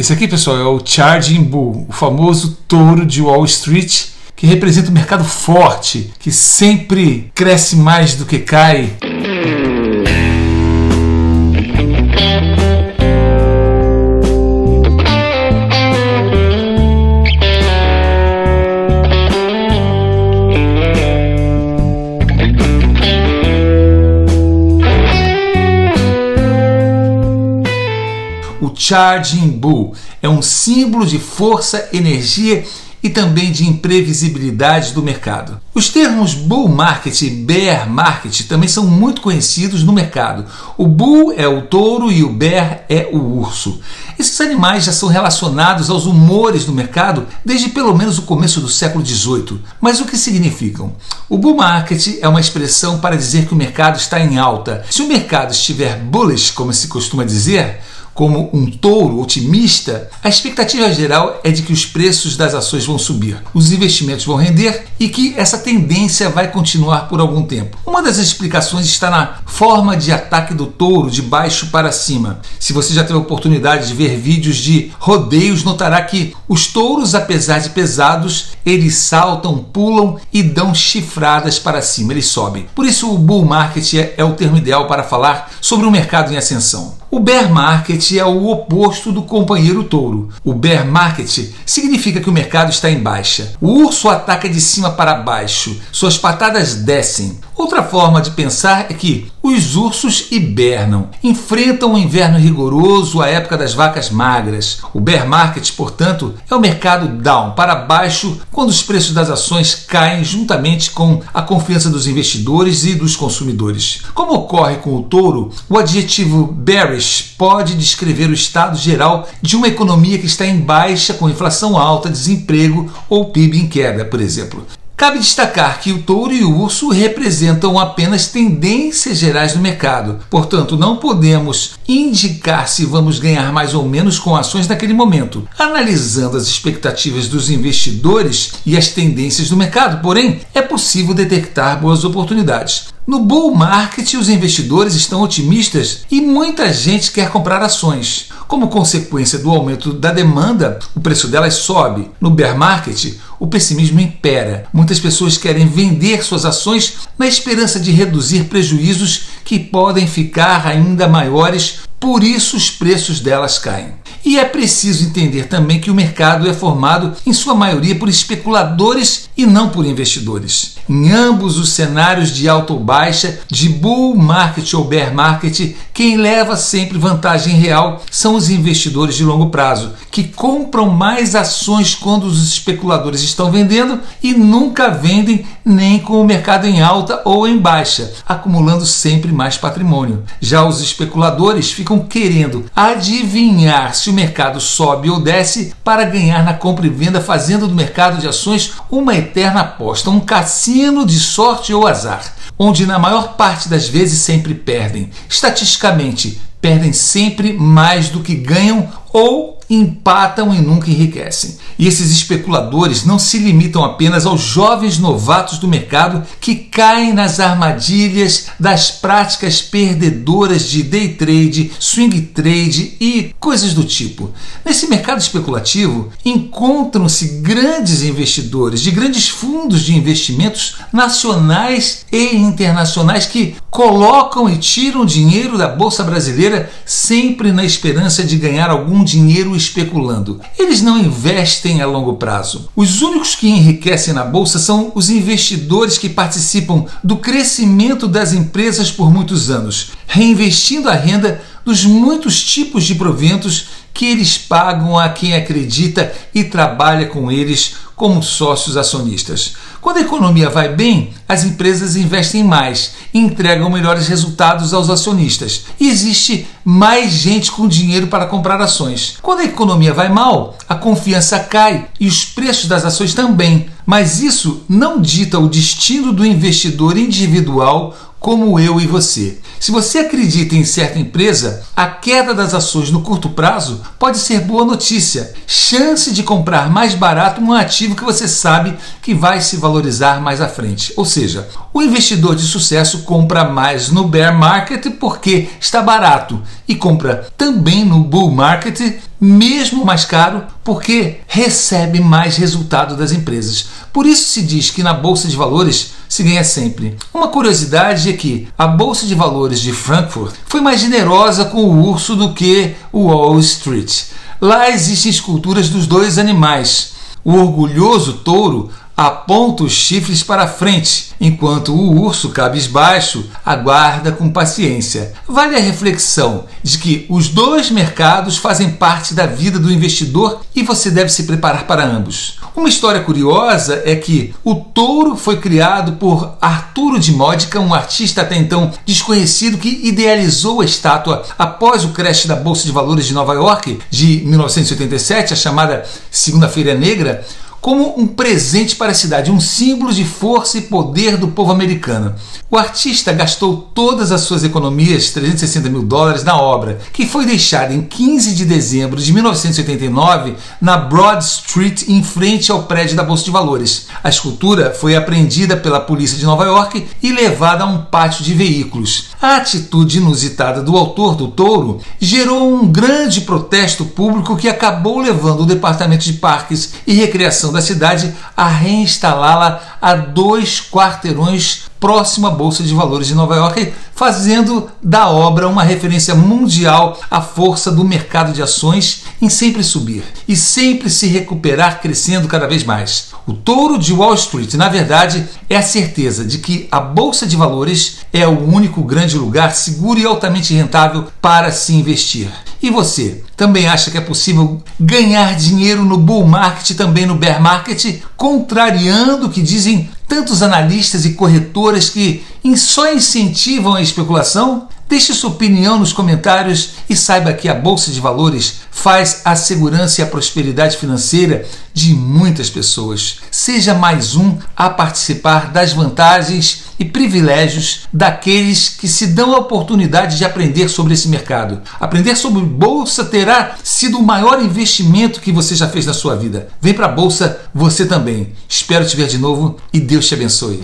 Esse aqui, pessoal, é o Charging Bull, o famoso touro de Wall Street, que representa um mercado forte, que sempre cresce mais do que cai. Charging Bull. É um símbolo de força, energia e também de imprevisibilidade do mercado. Os termos bull market e bear market também são muito conhecidos no mercado. O bull é o touro e o bear é o urso. Esses animais já são relacionados aos humores do mercado desde pelo menos o começo do século XVIII. Mas o que significam? O bull market é uma expressão para dizer que o mercado está em alta. Se o mercado estiver bullish, como se costuma dizer, como um touro otimista, a expectativa geral é de que os preços das ações vão subir, os investimentos vão render e que essa tendência vai continuar por algum tempo. Uma das explicações está na forma de ataque do touro de baixo para cima. Se você já teve a oportunidade de ver vídeos de rodeios, notará que os touros, apesar de pesados, eles saltam, pulam e dão chifradas para cima, eles sobem. Por isso, o bull market é, é o termo ideal para falar sobre um mercado em ascensão. O bear market é o oposto do companheiro touro. O bear market significa que o mercado está em baixa. O urso ataca de cima para baixo, suas patadas descem. Outra forma de pensar é que os ursos hibernam, enfrentam o inverno rigoroso, a época das vacas magras. O bear market, portanto, é o mercado down, para baixo, quando os preços das ações caem juntamente com a confiança dos investidores e dos consumidores. Como ocorre com o touro, o adjetivo bearish pode descrever o estado geral de uma economia que está em baixa, com inflação alta, desemprego ou PIB em queda, por exemplo. Cabe destacar que o touro e o urso representam apenas tendências gerais do mercado, portanto, não podemos indicar se vamos ganhar mais ou menos com ações naquele momento, analisando as expectativas dos investidores e as tendências do mercado. Porém, é possível detectar boas oportunidades. No bull market, os investidores estão otimistas e muita gente quer comprar ações. Como consequência do aumento da demanda, o preço delas sobe. No bear market, o pessimismo impera. Muitas pessoas querem vender suas ações na esperança de reduzir prejuízos que podem ficar ainda maiores, por isso os preços delas caem. E é preciso entender também que o mercado é formado, em sua maioria, por especuladores e não por investidores. Em ambos os cenários de alta ou baixa, de bull market ou bear market, quem leva sempre vantagem real são os investidores de longo prazo, que compram mais ações quando os especuladores estão vendendo e nunca vendem nem com o mercado em alta ou em baixa, acumulando sempre mais patrimônio. Já os especuladores ficam querendo adivinhar se o mercado sobe ou desce para ganhar na compra e venda, fazendo do mercado de ações uma eterna aposta, um cassino de sorte ou azar, onde na maior parte das vezes sempre perdem. Estatisticamente, perdem sempre mais do que ganham ou empatam e nunca enriquecem. E esses especuladores não se limitam apenas aos jovens novatos do mercado que caem nas armadilhas das práticas perdedoras de day trade, swing trade e coisas do tipo. Nesse mercado especulativo encontram-se grandes investidores de grandes fundos de investimentos nacionais e internacionais que colocam e tiram dinheiro da bolsa brasileira sempre na esperança de ganhar algum dinheiro especulando. Eles não investem a longo prazo. Os únicos que enriquecem na bolsa são os investidores que participam do crescimento das empresas por muitos anos, reinvestindo a renda dos muitos tipos de proventos que eles pagam a quem acredita e trabalha com eles como sócios acionistas. Quando a economia vai bem, as empresas investem mais e entregam melhores resultados aos acionistas. E existe mais gente com dinheiro para comprar ações. Quando a economia vai mal, a confiança cai e os preços das ações também. Mas isso não dita o destino do investidor individual como eu e você. Se você acredita em certa empresa, a queda das ações no curto prazo pode ser boa notícia. Chance de comprar mais barato um ativo que você sabe que vai se valorizar mais à frente. Ou seja, o investidor de sucesso compra mais no bear market porque está barato e compra também no bull market, mesmo mais caro, porque recebe mais resultado das empresas. Por isso se diz que na bolsa de valores se ganha sempre. Uma curiosidade é que a bolsa de valores de Frankfurt foi mais generosa com o urso do que o Wall Street. Lá existem esculturas dos dois animais. O orgulhoso touro aponta os chifres para frente, enquanto o urso cabisbaixo aguarda com paciência. Vale a reflexão de que os dois mercados fazem parte da vida do investidor e você deve se preparar para ambos. Uma história curiosa é que o touro foi criado por Arturo de Módica, um artista até então desconhecido que idealizou a estátua após o crash da Bolsa de Valores de Nova York de 1987, a chamada Segunda-feira Negra como um presente para a cidade, um símbolo de força e poder do povo americano. O artista gastou todas as suas economias, 360 mil dólares, na obra, que foi deixada em 15 de dezembro de 1989 na Broad Street, em frente ao prédio da Bolsa de Valores. A escultura foi apreendida pela polícia de Nova York e levada a um pátio de veículos. A atitude inusitada do autor do touro gerou um grande protesto público que acabou levando o Departamento de Parques e Recreação da cidade a reinstalá-la a dois quarteirões próximo à Bolsa de Valores de Nova York, fazendo da obra uma referência mundial à força do mercado de ações em sempre subir e sempre se recuperar, crescendo cada vez mais. O touro de Wall Street, na verdade, é a certeza de que a Bolsa de Valores é o único grande lugar seguro e altamente rentável para se investir. E você, também acha que é possível ganhar dinheiro no bull market e também no bear market, contrariando o que dizem tantos analistas e corretoras que só incentivam a especulação? Deixe sua opinião nos comentários e saiba que a Bolsa de Valores faz a segurança e a prosperidade financeira de muitas pessoas. Seja mais um a participar das vantagens e privilégios daqueles que se dão a oportunidade de aprender sobre esse mercado. Aprender sobre bolsa terá sido o maior investimento que você já fez na sua vida. Vem para a bolsa você também. Espero te ver de novo e Deus te abençoe.